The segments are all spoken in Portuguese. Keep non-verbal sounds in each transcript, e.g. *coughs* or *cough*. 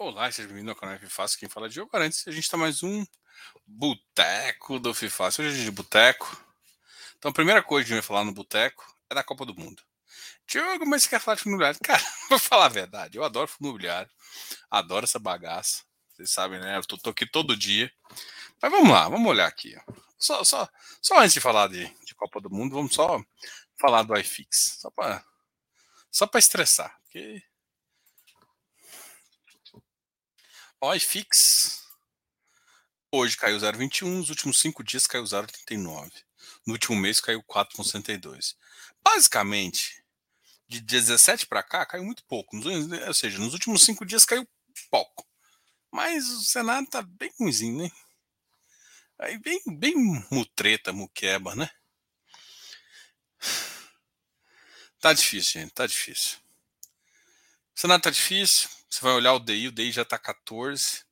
Olá, seja bem-vindo ao canal Fifácio. Quem fala é Diogo Arantes. A gente está mais um Boteco do Fifácio. Hoje é de boteco. Então, a primeira coisa que a gente vai falar no boteco é da Copa do Mundo. Diogo, mas você quer falar de fundo imobiliário? *laughs* Cara, vou falar a verdade. Eu adoro fundo imobiliário. Adoro essa bagaça. Vocês sabem, né? Eu tô, tô aqui todo dia. Mas vamos lá, vamos olhar aqui. Só, só, só antes de falar de, de Copa do Mundo, vamos só falar do iFix. Só para só estressar. Porque O iFix hoje caiu 0,21, nos últimos cinco dias caiu 0,39. No último mês caiu 4,62. Basicamente, de 17 para cá caiu muito pouco. Ou seja, nos últimos cinco dias caiu pouco. Mas o Senado tá bem ruimzinho, né? Aí bem, bem mutreta, muqueba, né? Tá difícil, gente, tá difícil. O Senado tá difícil. Você vai olhar o DI, o DI já está 14.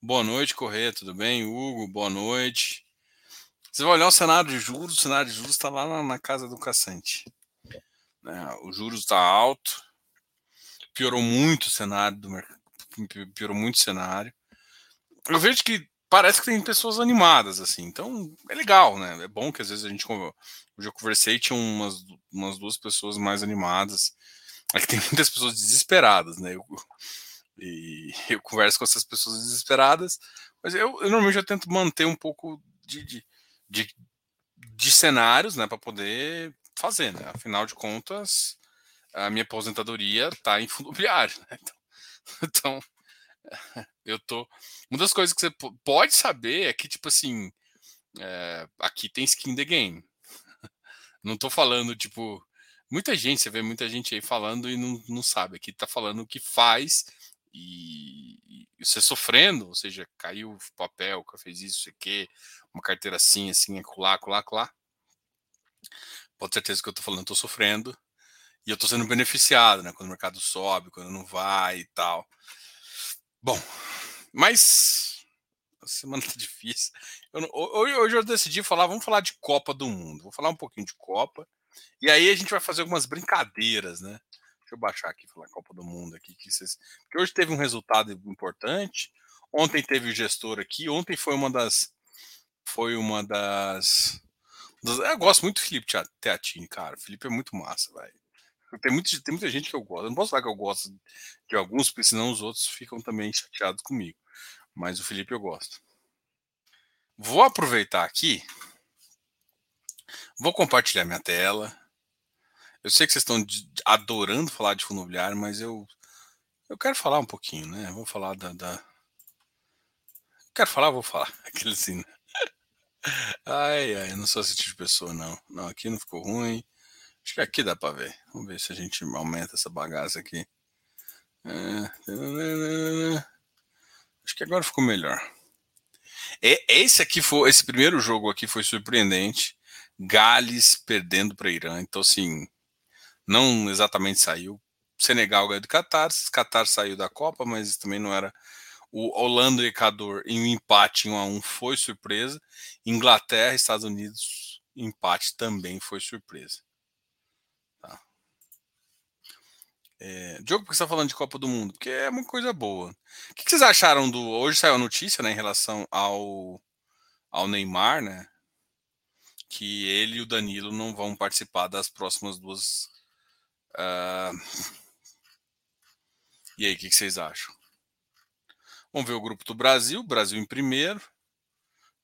Boa noite, Correia, tudo bem? Hugo, boa noite. Você vai olhar o cenário de juros, o cenário de juros está lá na, na, casa do caçante. Né? O juros está alto, piorou muito o cenário do mercado, piorou muito o cenário. Eu vejo que parece que tem pessoas animadas, assim, então é legal, né? É bom que às vezes a gente. Hoje eu conversei, tinha umas, umas duas pessoas mais animadas é que tem muitas pessoas desesperadas, né? Eu, e eu converso com essas pessoas desesperadas, mas eu, eu normalmente eu tento manter um pouco de, de, de, de cenários, né, para poder fazer, né? Afinal de contas, a minha aposentadoria está em fundo imobiliário, né? Então, *laughs* então, *laughs* eu tô. Uma das coisas que você pode saber é que, tipo assim, é, aqui tem skin the game. Não tô falando, tipo, Muita gente, você vê muita gente aí falando e não, não sabe. Aqui tá falando o que faz e, e você sofrendo, ou seja, caiu o papel, fez isso, isso aqui, uma carteira assim, assim, acolá, acolá, acolá. Pode ter certeza que eu tô falando, tô sofrendo e eu tô sendo beneficiado, né? Quando o mercado sobe, quando não vai e tal. Bom, mas a semana *laughs* tá difícil. Eu, hoje, hoje eu decidi falar, vamos falar de Copa do Mundo. Vou falar um pouquinho de Copa e aí a gente vai fazer algumas brincadeiras, né? Deixa eu baixar aqui falar Copa do Mundo aqui, que vocês... porque hoje teve um resultado importante. Ontem teve o gestor aqui. Ontem foi uma das, foi uma das, eu gosto muito do Felipe Teatini, cara. O Felipe é muito massa, velho. Tem, tem muita gente que eu gosto. Eu não posso falar que eu gosto de alguns, porque senão os outros ficam também chateados comigo. Mas o Felipe eu gosto. Vou aproveitar aqui Vou compartilhar minha tela. Eu sei que vocês estão adorando falar de fundo imobiliário, mas eu, eu quero falar um pouquinho, né? Vou falar da. da... Quero falar, vou falar. *laughs* Aquele assim. Né? Ai, ai, não sou esse tipo de pessoa, não. Não, aqui não ficou ruim. Acho que aqui dá para ver. Vamos ver se a gente aumenta essa bagaça aqui. É... Acho que agora ficou melhor. Esse aqui foi, esse primeiro jogo aqui foi surpreendente. Gales perdendo para Irã. Então, assim, não exatamente saiu. Senegal ganhou do Qatar, Qatar saiu da Copa, mas também não era. O Holanda e Equador em um empate em 1 a 1 foi surpresa. Inglaterra Estados Unidos, empate também foi surpresa. Tá. É, Diogo, por que você está falando de Copa do Mundo? Porque é uma coisa boa. O que vocês acharam do. Hoje saiu a notícia né, em relação ao, ao Neymar, né? Que ele e o Danilo não vão participar das próximas duas. Uh... E aí, o que, que vocês acham? Vamos ver o grupo do Brasil, Brasil em primeiro,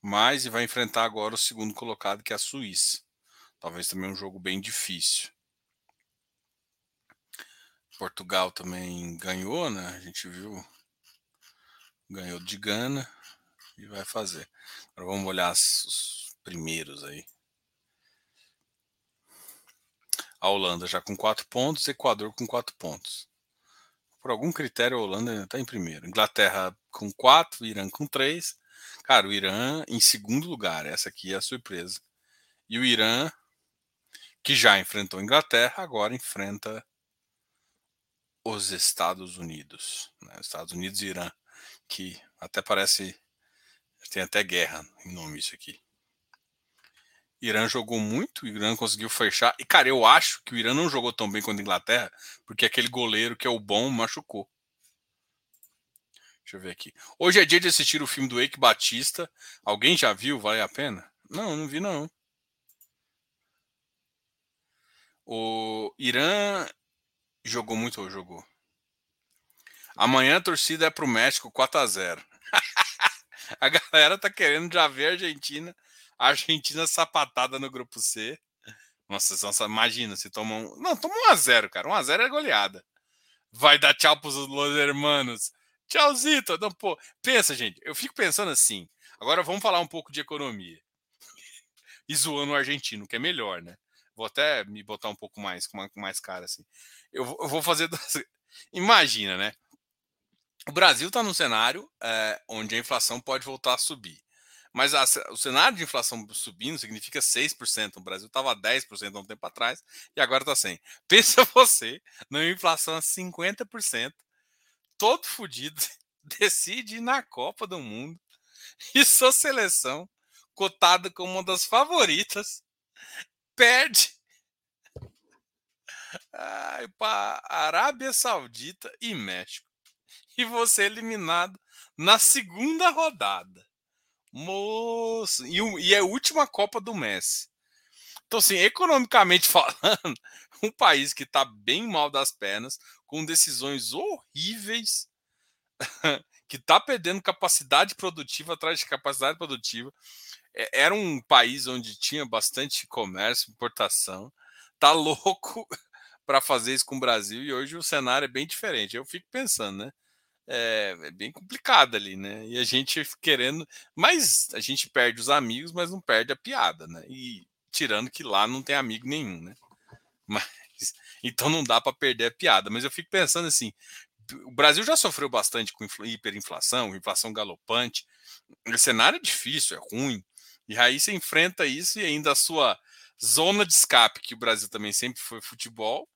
mas vai enfrentar agora o segundo colocado, que é a Suíça. Talvez também um jogo bem difícil. Portugal também ganhou, né? A gente viu. Ganhou de Gana e vai fazer. Agora vamos olhar os primeiros aí. A Holanda já com quatro pontos, Equador com quatro pontos. Por algum critério, a Holanda está em primeiro. Inglaterra com quatro, Irã com três. Cara, o Irã em segundo lugar. Essa aqui é a surpresa. E o Irã, que já enfrentou a Inglaterra, agora enfrenta os Estados Unidos. Né? Estados Unidos e Irã, que até parece. Tem até guerra em nome isso aqui. Irã jogou muito, Irã conseguiu fechar. E, cara, eu acho que o Irã não jogou tão bem quanto a Inglaterra, porque aquele goleiro que é o bom machucou. Deixa eu ver aqui. Hoje é dia de assistir o filme do Eike Batista. Alguém já viu? Vale a pena? Não, não vi não. O Irã jogou muito ou jogou? Amanhã a torcida é pro México 4 a 0 *laughs* A galera tá querendo já ver a Argentina. A Argentina sapatada no grupo C. Nossa, nossa imagina se tomam. Um... Não, toma 1x0, cara. 1x0 é goleada. Vai dar tchau pros Los Hermanos. Tchauzito. Não, pô, pensa, gente. Eu fico pensando assim. Agora vamos falar um pouco de economia. E zoando o argentino, que é melhor, né? Vou até me botar um pouco mais, com mais cara assim. Eu, eu vou fazer. *laughs* Imagina, né? O Brasil está num cenário é, onde a inflação pode voltar a subir. Mas a, o cenário de inflação subindo significa 6%. O Brasil estava 10% há um tempo atrás e agora está 100%. *laughs* Pensa você numa inflação a 50%, todo fodido, *laughs* decide ir na Copa do Mundo *laughs* e sua seleção, cotada como uma das favoritas, perde para Arábia Saudita e México e você eliminado na segunda rodada. Moço, e, e é a última Copa do Messi. Então, assim, economicamente *laughs* falando, um país que está bem mal das pernas, com decisões horríveis, *laughs* que está perdendo capacidade produtiva atrás de capacidade produtiva. É, era um país onde tinha bastante comércio, importação. Tá *laughs* louco para fazer isso com o Brasil e hoje o cenário é bem diferente. Eu fico pensando, né? É, é, bem complicado ali, né? E a gente querendo, mas a gente perde os amigos, mas não perde a piada, né? E tirando que lá não tem amigo nenhum, né? *laughs* Mas então não dá para perder a piada. Mas eu fico pensando assim, o Brasil já sofreu bastante com hiperinflação, inflação galopante. O cenário é difícil, é ruim. E aí você enfrenta isso e ainda a sua zona de escape, que o Brasil também sempre foi futebol,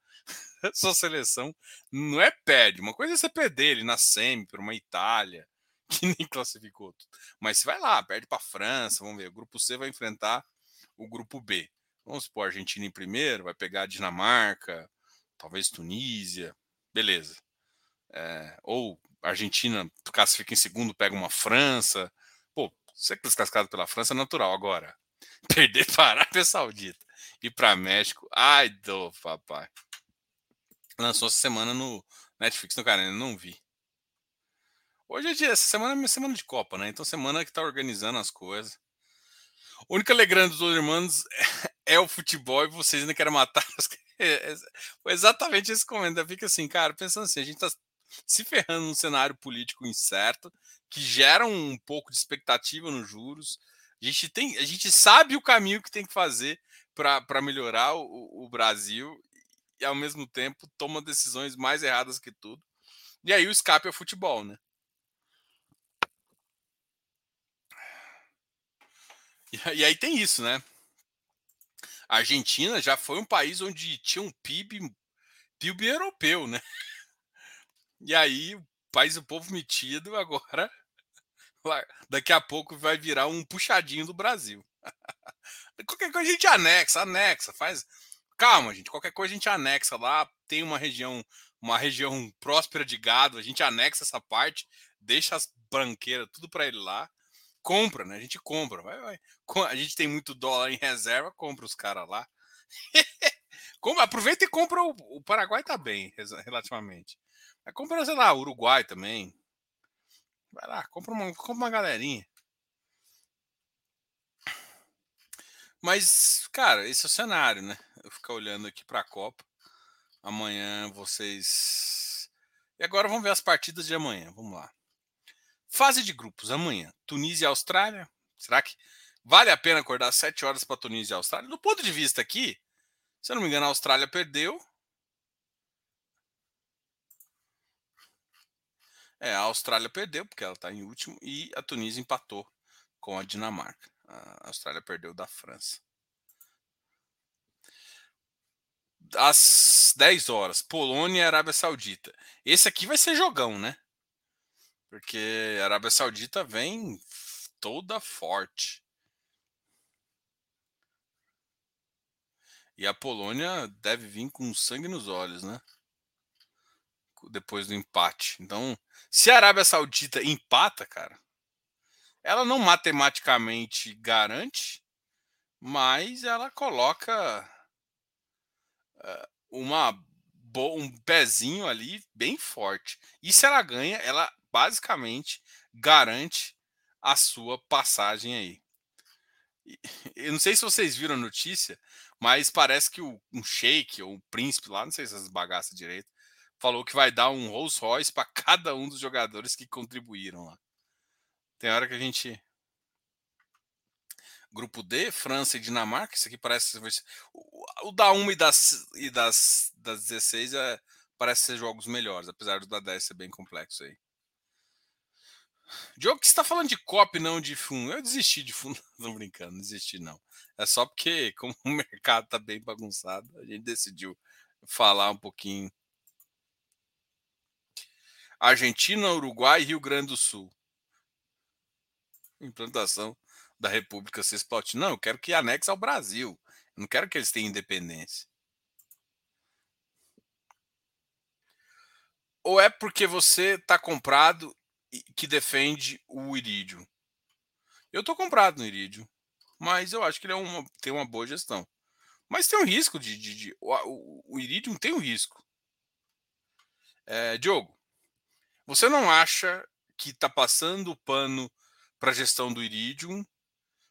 *laughs* sua seleção não é perde. Uma coisa é você perder ele na semi para uma Itália, *laughs* que nem classificou tudo. Mas você vai lá, perde para a França, vamos ver. O grupo C vai enfrentar o grupo B. Vamos supor, a Argentina em primeiro, vai pegar a Dinamarca, talvez Tunísia, beleza. É, ou a Argentina classifica em segundo, pega uma França. Pô, ser classificado pela França é natural. Agora, *laughs* perder para a Arábia Saudita e para México, ai do papai. Lançou essa semana no Netflix, no cara, não vi. Hoje é dia, essa semana é minha semana de Copa, né? Então semana que tá organizando as coisas. O único alegrando dos irmãos *laughs* é, o futebol e vocês ainda querem matar. *laughs* É, foi exatamente esse comentário. Fica assim, cara, pensando assim, a gente tá se ferrando num cenário político incerto, que gera um pouco de expectativa nos juros. A gente, tem, a gente sabe o caminho que tem que fazer para melhorar o, o Brasil e ao mesmo tempo toma decisões mais erradas que tudo. E aí o escape é o futebol, né? E, aí tem isso, né? A Argentina já foi um país onde tinha um PIB, PIB europeu, né? E aí o país do povo metido agora *laughs* daqui a pouco vai virar um puxadinho do Brasil. *laughs* Qualquer coisa a gente anexa, anexa, faz Calma, gente. Qualquer coisa a gente anexa lá. Tem uma região, uma região *laughs* próspera de gado. A gente anexa essa parte, deixa as branqueiras tudo para ele lá. Compra, né? A gente compra. Vai, vai. A gente tem muito dólar em reserva, compra os caras lá. *laughs* Aproveita e compra o, o Paraguai tá bem, relativamente. Mas compra, sei lá, Uruguai também. Vai lá, compra uma, compra uma galerinha. Mas, cara, esse é o cenário, né? Eu ficar olhando aqui para a Copa. Amanhã vocês. E agora vamos ver as partidas de amanhã. Vamos lá. Fase de grupos amanhã. Tunísia e Austrália. Será que vale a pena acordar 7 horas para Tunísia e Austrália? Do ponto de vista aqui, se eu não me engano, a Austrália perdeu. É, a Austrália perdeu, porque ela está em último, e a Tunísia empatou com a Dinamarca. A Austrália perdeu da França. Às 10 horas, Polônia e Arábia Saudita. Esse aqui vai ser jogão, né? Porque a Arábia Saudita vem toda forte. E a Polônia deve vir com sangue nos olhos, né? depois do empate. Então, se a Arábia Saudita empata, cara, ela não matematicamente garante, mas ela coloca uh, uma um pezinho ali bem forte. E se ela ganha, ela basicamente garante a sua passagem aí. *laughs* Eu não sei se vocês viram a notícia, mas parece que o, um shake ou um príncipe lá, não sei se essas bagaças direito, falou que vai dar um Rolls Royce para *laughs* cada um dos jogadores que contribuíram lá. Tem hora que a gente. Grupo D, França e Dinamarca. Isso aqui parece. O, da 1 e das, e das, das 16 é, parece ser jogos melhores, apesar do da 10 ser bem complexo aí. Diogo, que está falando de copy, não de fundo. Eu desisti de fundo, *laughs* não brincando, não desisti não. É só porque, *laughs* como o mercado está bem bagunçado, a gente decidiu falar um pouquinho. Argentina, Uruguai e Rio Grande do Sul. Implantação da República Cisplatina. Não, eu quero que anexe ao Brasil. Eu não quero que eles tenham independência. Ou é porque você está comprado que defende o Iridium. Eu estou comprado no Iridium, mas eu acho que ele é uma, tem uma boa gestão. Mas tem um risco de. de, de o, o, Iridium tem um risco. É, Diogo, você não acha que está passando o pano para a gestão do Iridium,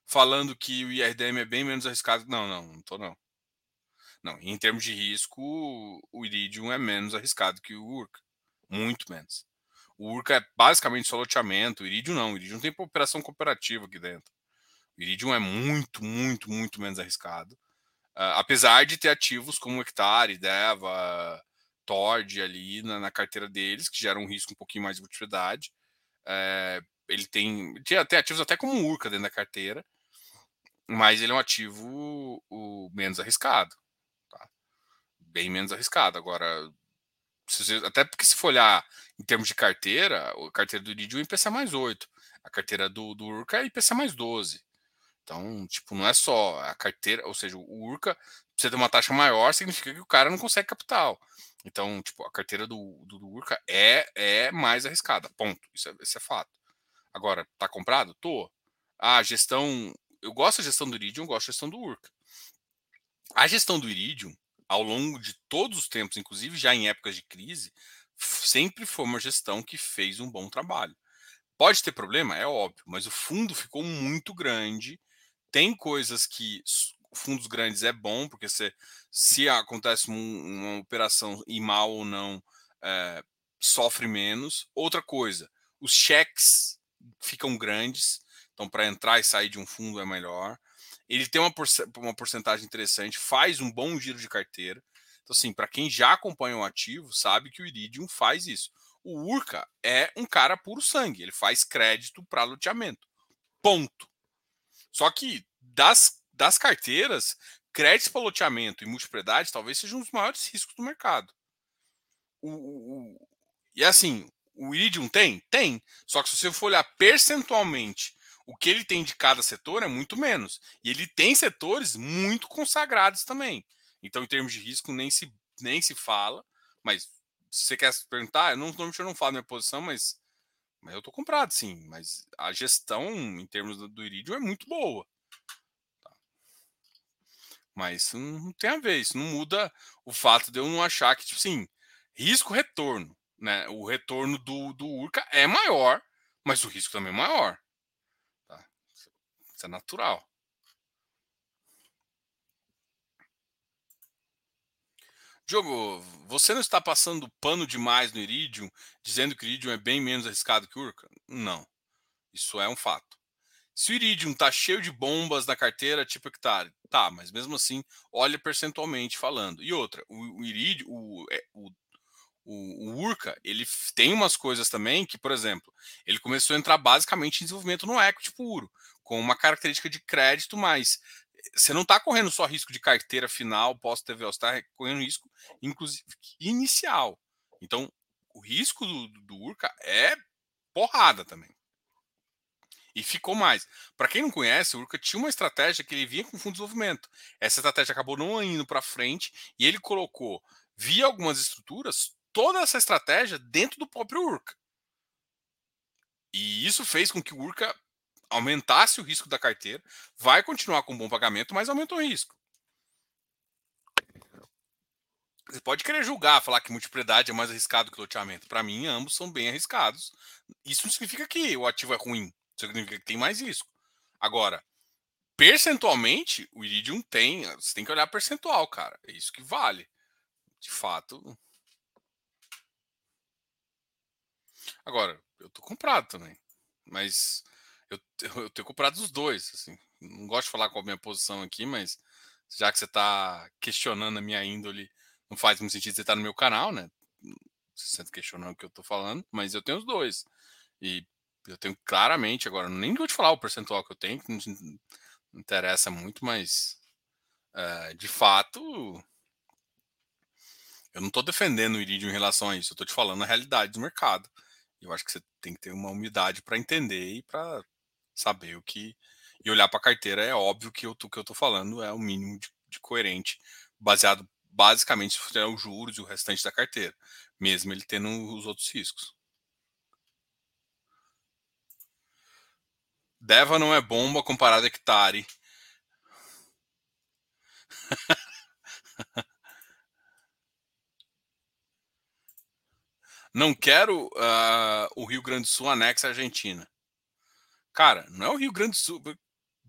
falando que o IRDM é bem menos arriscado? Não, não, não estou não. Não, em termos de risco, o Iridium é menos arriscado que o Urca. Muito menos. O Urca é basicamente só loteamento. O Iridium não. O Iridium tem operação cooperativa aqui dentro. O Iridium é muito, muito, muito menos arriscado. Uh, apesar de ter ativos como Hectare, Deva, Tord ali na, na, carteira deles, que geram um risco um pouquinho mais de utilidade. É, ele tem, até ativos até como Urca dentro da carteira, mas ele é um ativo o, menos arriscado. Tá? Bem menos arriscado. Agora, você, até porque se for olhar em termos de carteira, a carteira do Iridium é IPCA mais 8. A carteira do, do Urca é IPCA mais 12. Então, tipo, não é só a carteira, ou seja, o Urca, você ter uma taxa maior, significa que o cara não consegue capital. Então, tipo, a carteira do, do, do Urca é, é mais arriscada. Ponto. Isso é, isso é fato. Agora, tá comprado? Tô. A gestão. Eu gosto da gestão do Iridium, gosto da gestão do Urca. A gestão do Iridium, ao longo de todos os tempos, inclusive já em épocas de crise, sempre foi uma gestão que fez um bom trabalho. Pode ter problema, é óbvio, mas o fundo ficou muito grande. Tem coisas que fundos grandes é bom, porque se, se acontece um, uma operação e mal ou não, é, sofre menos. Outra coisa, os cheques ficam grandes, então para entrar e sair de um fundo é melhor. Ele tem uma, uma porcentagem interessante, faz um bom giro de carteira. Então, assim, para quem já acompanha o ativo, sabe que o Iridium faz isso. O Urca é um cara puro sangue, ele faz crédito para loteamento. Ponto. Só que das, das carteiras, créditos para loteamento e multipropriedade talvez sejam os maiores riscos do mercado. O, o, e assim, o Iridium tem? Tem. Só que se você for olhar percentualmente o que ele tem de cada setor é muito menos. E ele tem setores muito consagrados também. Então, em termos de risco, nem se, nem se fala. Mas se você quer perguntar, eu não, normalmente eu não falo minha posição, mas, mas eu estou comprado, sim. Mas a gestão, em termos do, do Iridium, é muito boa. Tá. Mas isso não tem a ver, isso não muda o fato de eu não achar que, tipo assim, risco-retorno. Né? O retorno do, do Urca é maior, mas o risco também é maior. Tá? Isso é natural. Diogo, você não está passando pano demais no Iridium, dizendo que o Iridium é bem menos arriscado que o Urca? Não. Isso é um fato. Se o Iridium está cheio de bombas na carteira, tipo hectare, tá, mas mesmo assim, olha percentualmente falando. E outra, o, o Iridium, o, é, o, o, o, Urca, ele tem umas coisas também que, por exemplo, ele começou a entrar basicamente em desenvolvimento no equity puro, com uma característica de crédito mais você não está correndo só risco de carteira final, pós-TVL, você está correndo risco, inclusive, inicial. Então, o risco do, do Urca é porrada também. E ficou mais. Para quem não conhece, o Urca tinha uma estratégia que ele vinha com fundo de desenvolvimento. Essa estratégia acabou não indo para frente e ele colocou, via algumas estruturas, toda essa estratégia dentro do próprio Urca. E isso fez com que o Urca aumentasse o risco da carteira, vai continuar com bom pagamento, mas aumentou o risco. Você pode querer julgar, falar que multiplicidade é mais arriscado que loteamento. Para mim, ambos são bem arriscados. Isso não significa que o ativo é ruim, significa que tem mais risco. Agora, percentualmente, o Iridium tem, você tem que olhar percentual, cara. É isso que vale. De fato. Agora, eu tô comprado também. Mas eu, *laughs* eu tenho comprado os dois. Assim. Não gosto de falar qual a minha posição aqui, mas já que você está questionando a minha índole, não faz muito sentido você estar no meu canal, né? Você questionando o que eu estou falando, mas eu tenho os dois. E eu tenho claramente, agora, nem vou te falar o percentual que eu tenho, que não, não interessa muito, mas uh, de fato eu não estou defendendo o Iridium em relação a isso, eu estou te falando a realidade do mercado. Eu acho que você tem que ter uma humildade para entender e para saber o que. E olhar para a carteira é óbvio que o que eu estou falando é o mínimo de, de, coerente, baseado basicamente os juros e o restante da carteira, mesmo ele tendo os outros riscos. Deva não é bomba comparado a hectare. *laughs* Não quero uh, o Rio Grande do Sul anexo à Argentina. Cara, não é o Rio Grande do Sul.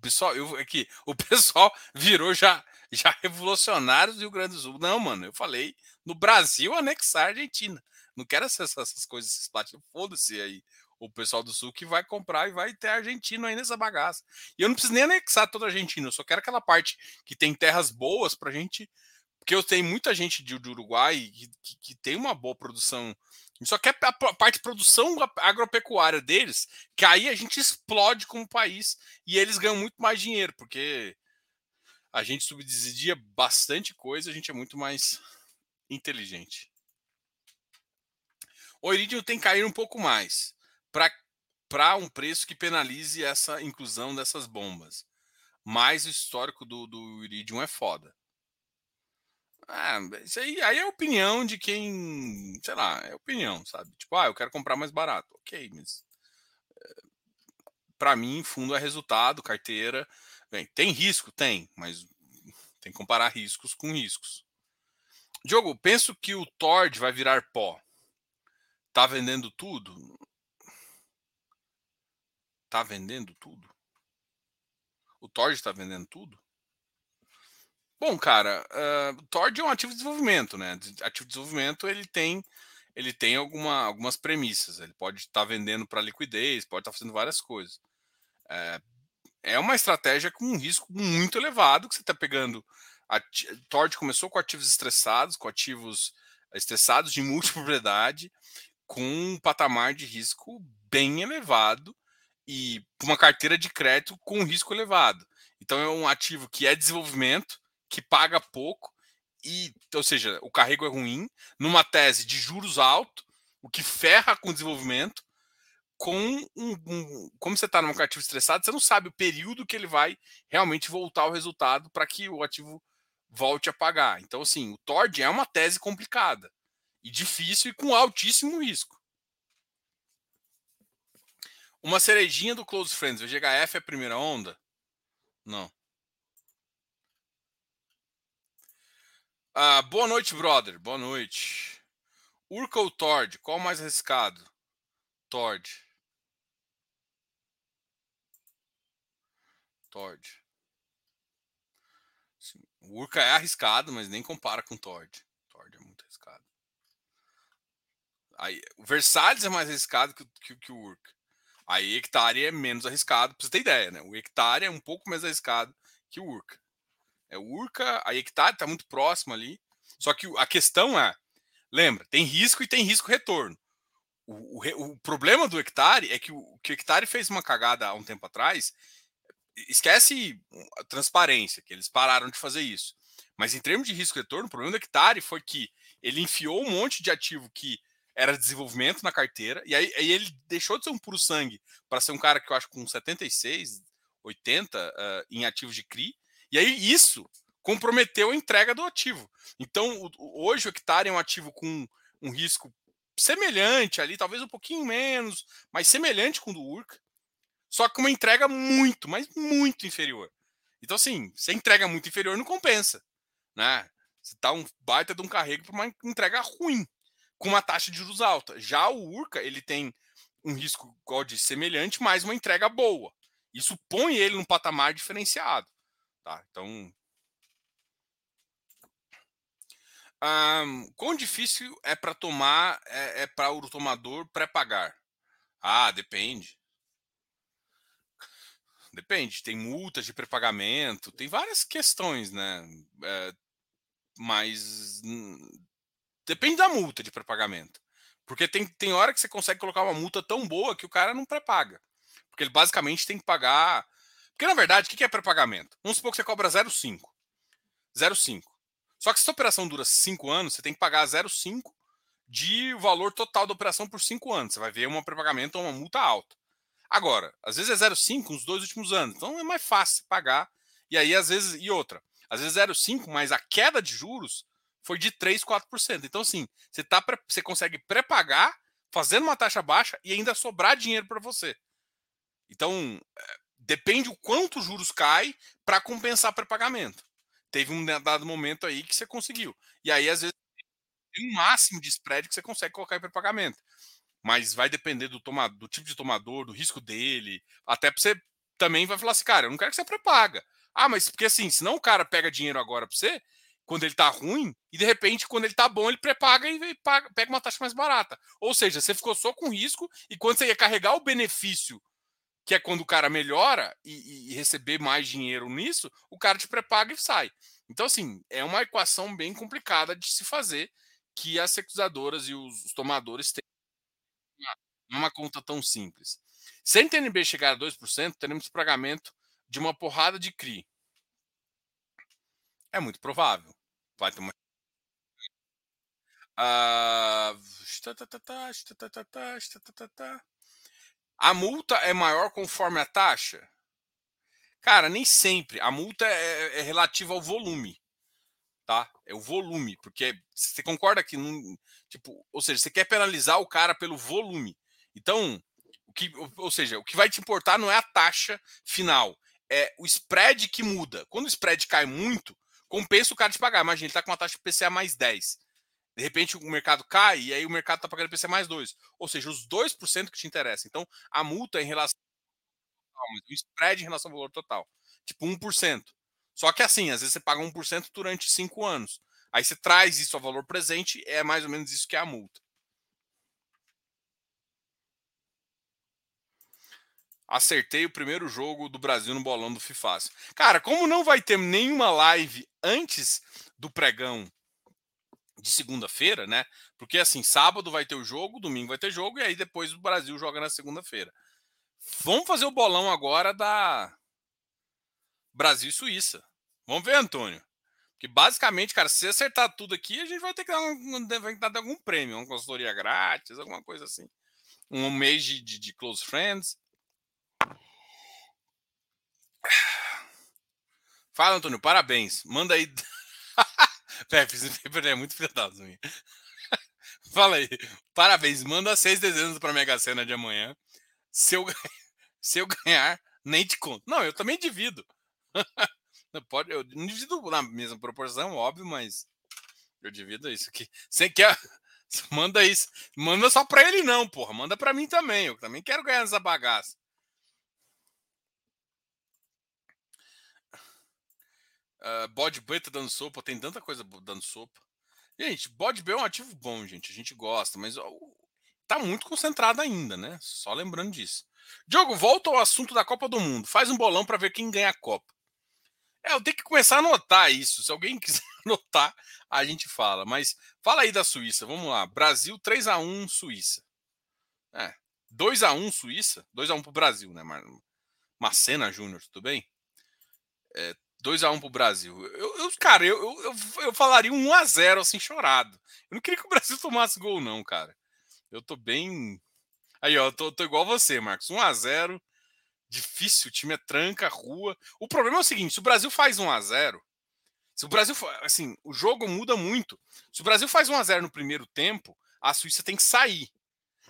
Pessoal, eu aqui, o *laughs* pessoal virou já já revolucionários do Rio Grande do Sul. Não, mano, eu falei no Brasil anexar a Argentina. Não quero essas, essas coisas, esses platinhos. Foda-se aí o pessoal do Sul que vai comprar e vai ter argentino aí nessa bagaça. E eu não preciso nem anexar toda a Argentina, eu só quero aquela parte que tem terras boas pra gente. Porque eu tenho muita gente de, de Uruguai que, que, que, tem uma boa produção só quer a parte de produção agropecuária deles, que aí a gente explode como país e eles ganham muito mais dinheiro, porque a gente subsidia bastante coisa, a gente é muito mais inteligente. O Iridium tem que cair um pouco mais para um preço que penalize essa inclusão dessas bombas. Mas o histórico do, do Iridium é foda. Ah, isso aí, aí é opinião de quem, sei lá, é opinião, sabe? Tipo, ah, eu quero comprar mais barato. Ok, mas para mim, fundo é resultado, carteira. Bem, tem risco? Tem, mas tem que comparar riscos com riscos. Diogo, penso que o Tord vai virar pó. Tá vendendo tudo? Tá vendendo tudo? O Tord está vendendo tudo? Bom, cara, uh, Tord é um ativo de desenvolvimento, né? Ativo de desenvolvimento ele tem ele tem alguma, algumas premissas. Ele pode estar tá vendendo para liquidez, pode estar tá fazendo várias coisas. É, é uma estratégia com um risco muito elevado que você está pegando. Tord começou com ativos estressados, com ativos estressados de *laughs* multipropriedade, com um patamar de risco bem elevado e uma carteira de crédito com risco elevado. Então é um ativo que é desenvolvimento, que paga pouco, e, ou seja, o carrego é ruim, numa tese de juros alto, o que ferra com o desenvolvimento, com um, um como você está num ativo estressado, você não sabe o período que ele vai realmente voltar ao resultado para que o ativo volte a pagar. Então, assim, o TORD é uma tese complicada e difícil e com altíssimo risco. Uma cerejinha do Close Friends, o GHF é a primeira onda? Não. Ah, boa noite, brother. Boa noite. Urca ou Tord? Qual mais arriscado? Tord. Tord. O Urca é arriscado, mas nem compara com Tord. Tord é muito arriscado. Aí, o Versalhes é mais arriscado que, que, que o Urca. Aí Hectare é menos arriscado, pra você ter ideia, né? O Hectare é um pouco mais arriscado que o Urca. É o Urca, a Hectare está muito próximo ali. Só que a questão é, lembra, tem risco e tem risco retorno. O, o, o problema do Hectare é que o, que o Hectare fez uma cagada há um tempo atrás. Esquece a transparência, que eles pararam de fazer isso. Mas em termos de risco retorno, o problema do Hectare foi que ele enfiou um monte de ativo que era desenvolvimento na carteira, e aí, aí ele deixou de ser um puro sangue para ser um cara que eu acho com 76, 80 uh, em ativos de CRI, e aí isso comprometeu a entrega do ativo. Então, hoje o hectare é um ativo com um risco semelhante ali, talvez um pouquinho menos, mas semelhante com o do Urca, só que uma entrega muito, mas muito inferior. Então, assim, se a entrega muito inferior, não compensa. Né? Você tá um baita de um carrego para uma entrega ruim, com uma taxa de juros alta. Já o Urca, ele tem um risco de semelhante, mas uma entrega boa. Isso põe ele num patamar diferenciado. Tá? Então. Um, quão difícil é para tomar, é, é para o tomador pré-pagar? Ah, depende. Depende, tem multas de pré-pagamento, tem várias questões, né? É, mas depende da multa de pré-pagamento. Porque tem, tem hora que você consegue colocar uma multa tão boa que o cara não pré-paga. Porque ele basicamente tem que pagar. Porque na verdade, o que é pré-pagamento? Vamos supor que você cobra 0,5. 0,5. Só que se a operação dura 5 anos, você tem que pagar 0,5 de valor total da operação por 5 anos. Você vai ver uma pré-pagamento ou uma multa alta. Agora, às vezes é 0,5 nos dois últimos anos, então é mais fácil pagar. E aí, às vezes, e outra, às vezes 0,5, mas a queda de juros foi de 3, 4%. Então, assim, você, tá, você consegue pré-pagar fazendo uma taxa baixa e ainda sobrar dinheiro para você. Então, é, depende o quanto os juros cai para compensar pré-pagamento. Teve um dado momento aí que você conseguiu. E aí, às vezes, tem um máximo de spread que você consegue colocar em pré-pagamento mas vai depender do, tomador, do tipo de tomador, do risco dele. Até para você também vai falar assim, cara, eu não quero que você pré-paga. Ah, mas porque assim, senão o cara pega dinheiro agora para você, quando ele tá ruim, e de repente, quando ele tá bom, ele pré-paga e paga, pega uma taxa mais barata. Ou seja, você ficou só com risco, e quando você ia carregar o benefício, que é quando o cara melhora e, e receber mais dinheiro nisso, o cara te pré-paga e sai. Então, assim, é uma equação bem complicada de se fazer que as securizadoras e os, tomadores têm é uma conta tão simples. Se a NTNB chegar a 2%, teremos pagamento de uma porrada de CRI. É muito provável. Vai ter uma. A multa é maior conforme a taxa? Cara, nem sempre. A multa é, é relativa ao volume tá? É o volume, porque você concorda que não, tipo, ou seja, você quer penalizar o cara pelo volume. Então, o que, ou seja, o que vai te importar não é a taxa final, é o spread que muda. Quando o spread cai muito, compensa o cara te pagar. Imagina, ele está com uma taxa PCA mais 10. De repente o mercado cai e aí o mercado está pagando PCA mais 2. Ou seja, os 2% que te interessa. Então, a multa em relação ao o spread em relação ao valor total. Tipo 1%. Só que assim, às vezes você paga 1% durante 5 anos. Aí você traz isso ao valor presente, é mais ou menos isso que é a multa. Acertei o primeiro jogo do Brasil no bolão do FIFAS. Cara, como não vai ter nenhuma live antes do pregão de segunda-feira, né? Porque assim, sábado vai ter o jogo, domingo vai ter jogo, e aí depois o Brasil joga na segunda-feira. Vamos fazer o bolão agora da Brasil e Suíça. Vamos ver, Antônio. Porque basicamente, cara, se acertar tudo aqui, a gente vai ter que dar, um, dar algum prêmio, uma consultoria grátis, alguma coisa assim. Um mês de, de, de close friends. Fala, Antônio, parabéns. Manda aí. *laughs* Pepe, é muito filha da Fala aí. Parabéns. Manda seis dezenas para Mega Sena de amanhã. Se eu, *laughs* se eu ganhar, nem te conto. Não, eu também divido. *laughs* Pode, eu não divido na mesma proporção, óbvio, mas eu divido isso aqui. Você quer. Manda isso. Manda só para ele, não, porra. Manda para mim também. Eu também quero ganhar essa bagaça. Uh, bode B tá dando sopa, tem tanta coisa dando sopa. Gente, bode B é um ativo bom, gente. A gente gosta, mas ó, tá muito concentrado ainda, né? Só lembrando disso. Diogo, volta ao assunto da Copa do Mundo. Faz um bolão para ver quem ganha a Copa. É, eu tenho que começar a anotar isso. Se alguém *laughs* quiser anotar, a gente fala. Mas fala aí da Suíça. Vamos lá. Brasil 3 a 1 Suíça. É. 2 a 1 Suíça. 2 a 1 pro Brasil, né, Macena Júnior, tudo bem? É, 2x1 pro Brasil. Eu, eu cara, eu, eu, eu falaria um 1x0 assim, chorado. Eu não queria que o Brasil *laughs* tomasse gol, não, cara. Eu tô bem. Aí, ó, eu tô, tô igual você, Marcos. 1x0. Difícil, o time é tranca, rua. O problema é o seguinte: se o Brasil faz 1x0, se o Brasil. Assim, o jogo muda muito. Se o Brasil faz 1x0 no primeiro tempo, a Suíça tem que sair.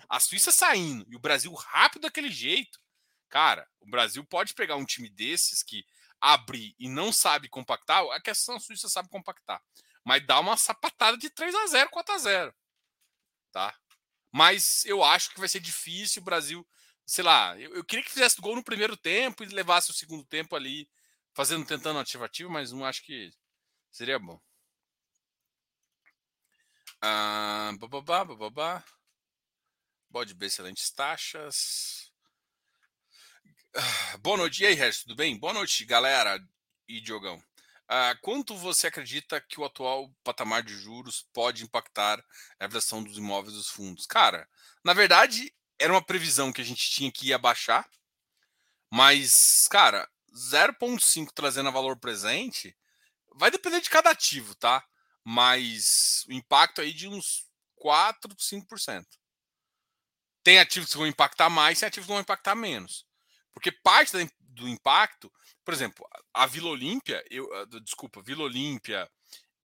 A Suíça saindo e o Brasil rápido daquele jeito, cara, o Brasil pode pegar um time desses que abre e não sabe compactar. A questão a Suíça sabe compactar, mas dá uma sapatada de 3 a 0, 4 a 0, tá? Mas eu acho que vai ser difícil o Brasil, sei lá, eu, eu queria que fizesse gol no primeiro tempo e levasse o segundo tempo ali fazendo tentando ativativo, mas não acho que seria bom. Ah, bababá, bababá. Bode B, excelentes taxas. Ah, boa noite. E aí, Regis, tudo bem? Boa noite, galera e Diogão. Ah, quanto você acredita que o atual patamar de juros pode impactar a avaliação dos imóveis dos fundos? Cara, na verdade, era uma previsão que a gente tinha que ia baixar, mas, cara, 0,5 trazendo a valor presente vai depender de cada ativo, tá? Mas o impacto aí de uns 4, 5%. Tem ativos que vão impactar mais, tem ativos que vão impactar menos. Porque parte do impacto, por exemplo, a Vila Olímpia, eu, desculpa, Vila Olímpia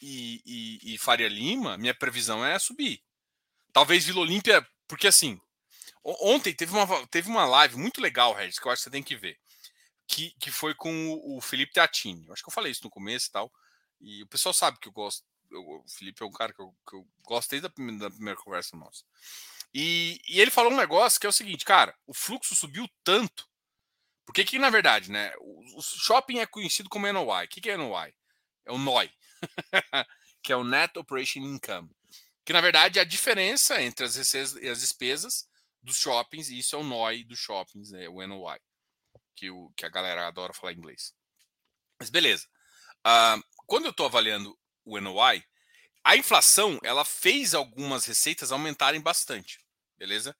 e, e, e Faria Lima, minha previsão é subir. Talvez Vila Olímpia, porque assim, ontem teve uma, teve uma live muito legal, Regis, que eu acho que você tem que ver. Que, que foi com o, o Felipe Teatini. Eu acho que eu falei isso no começo e tal. E o pessoal sabe que eu gosto. Eu, o Felipe é um cara que eu, que eu gostei da primeira, da primeira conversa nossa. E, e, ele falou um negócio que é o seguinte, cara, o fluxo subiu tanto. Porque que, na verdade, né? O, shopping é conhecido como NOI. O que, que é NOI? É o NOI, *laughs* que é o Net Operation Income. Que, na verdade, é a diferença entre as receitas e as despesas dos shoppings, e isso é o NOI dos shoppings, né, o NOI, que, o, que a galera adora falar inglês. Mas beleza. Uh, quando eu estou avaliando o NOI, a inflação ela fez algumas receitas aumentarem bastante, beleza?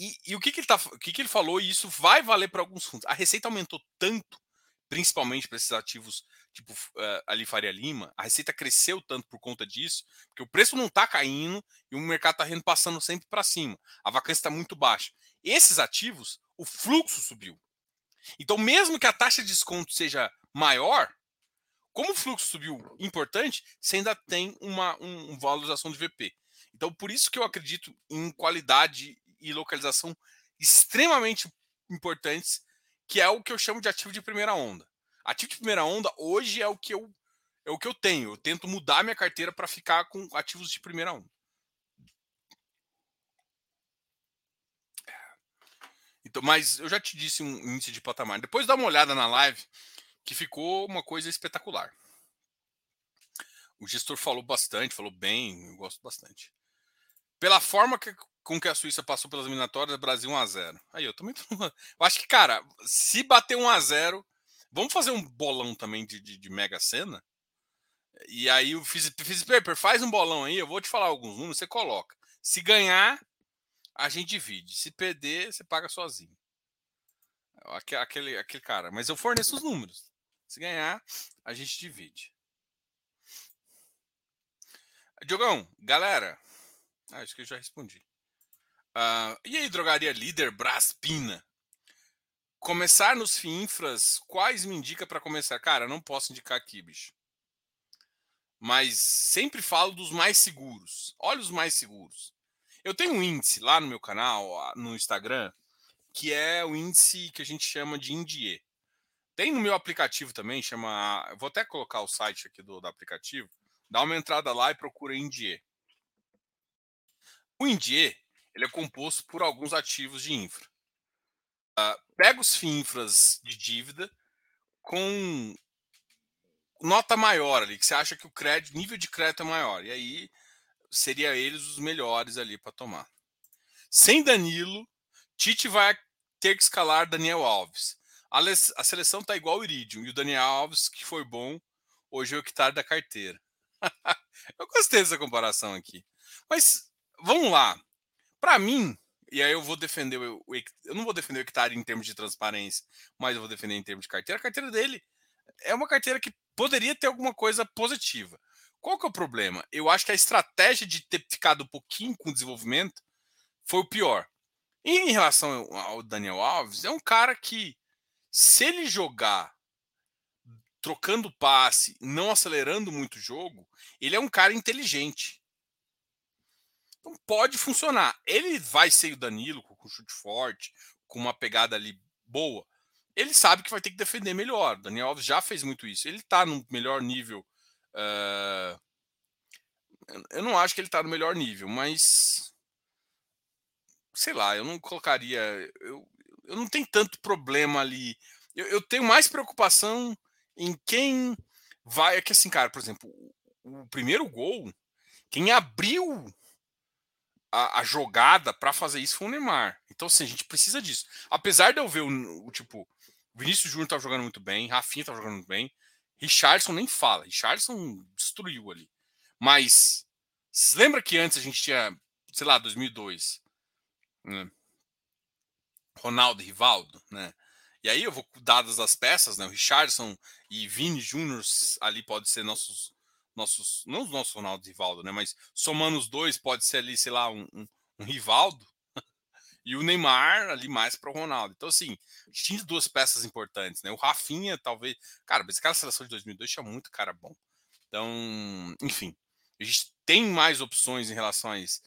E, e o, que, que, ele tá, o que, que ele falou, e isso vai valer para alguns fundos. A receita aumentou tanto, principalmente para esses ativos tipo uh, ali Faria Lima, a receita cresceu tanto por conta disso, porque o preço não está caindo e o mercado está passando sempre para cima. A vacância está muito baixa. Esses ativos, o fluxo subiu. Então, mesmo que a taxa de desconto seja maior, como o fluxo subiu importante, você ainda tem uma, um, uma valorização de VP. Então, por isso que eu acredito em qualidade e localização extremamente importantes, que é o que eu chamo de ativo de primeira onda. Ativo de primeira onda hoje é o que eu é o que eu tenho. Eu tento mudar minha carteira para ficar com ativos de primeira onda. Então, mas eu já te disse um índice de patamar. Depois dá uma olhada na live que ficou uma coisa espetacular. O gestor falou bastante, falou bem, eu gosto bastante. Pela forma que, com que a Suíça passou pelas eliminatórias, Brasil 1 a 0. Aí eu também tô... eu acho que, cara, se bater 1 a 0, vamos fazer um bolão também de, de, de mega cena. E aí o Paper faz um bolão aí, eu vou te falar alguns números, você coloca. Se ganhar, a gente divide. Se perder, você paga sozinho. Aquele, aquele cara. Mas eu forneço os números. Se ganhar, a gente divide. Diogão, galera. Ah, acho que eu já respondi. Uh, e aí, drogaria líder Braspina? Começar nos FIINFRAs, quais me indica para começar? Cara, não posso indicar aqui, bicho. Mas sempre falo dos mais seguros. Olha os mais seguros. Eu tenho um índice lá no meu canal, no Instagram, que é o índice que a gente chama de INDIE. Tem no meu aplicativo também, chama. Vou até colocar o site aqui do, do aplicativo. Dá uma entrada lá e procura INDIE. O INDIE ele é composto por alguns ativos de infra. Uh, pega os FINFRAs de dívida com nota maior ali, que você acha que o crédito, nível de crédito é maior. E aí seria eles os melhores ali para tomar. Sem Danilo, Tite vai ter que escalar Daniel Alves. A, seleção tá igual o Iridium e o Daniel Alves, que foi bom, hoje é o tá da carteira. *laughs* eu gostei dessa comparação aqui. Mas vamos lá. Para mim, e aí eu vou defender o, eu não vou defender o hectare em termos de transparência, mas eu vou defender em termos de carteira. A carteira dele é uma carteira que poderia ter alguma coisa positiva. Qual que é o problema? Eu acho que a estratégia de ter ficado um pouquinho com o desenvolvimento foi o pior. E em relação ao Daniel Alves, é um cara que se ele jogar trocando passe, não acelerando muito o jogo, ele é um cara inteligente. Então pode funcionar. Ele vai ser o Danilo com chute forte, com uma pegada ali boa. Ele sabe que vai ter que defender melhor. Daniel Alves já fez muito isso. Ele está no melhor nível. Uh... Eu não acho que ele está no melhor nível, mas sei lá, eu não colocaria. Eu, eu não tenho tanto problema ali. Eu, eu tenho mais preocupação em quem vai. É que assim, cara, por exemplo, o, o primeiro gol, quem abriu a, a jogada para fazer isso foi o Neymar. Então, assim, a gente precisa disso. Apesar de eu ver o, o tipo, Vinícius Júnior tá jogando muito bem, Rafinha tá jogando muito bem, Richardson nem fala. Richardson destruiu ali. Mas, lembra que antes a gente tinha, sei lá, 2002, né? Ronaldo e Rivaldo, né? E aí eu vou, dadas as peças, né? O Richardson e Vini Júnior ali pode ser nossos nossos, não os nossos Ronaldo e Rivaldo, né? Mas somando os dois, pode ser ali, sei lá, um, um, um Rivaldo *laughs* e o Neymar ali mais para o Ronaldo. Então, assim, tinha duas peças importantes, né? O Rafinha, talvez. Cara, mas aquela seleção de 2002 tinha muito cara bom. Então, enfim, a gente tem mais opções em relação a isso.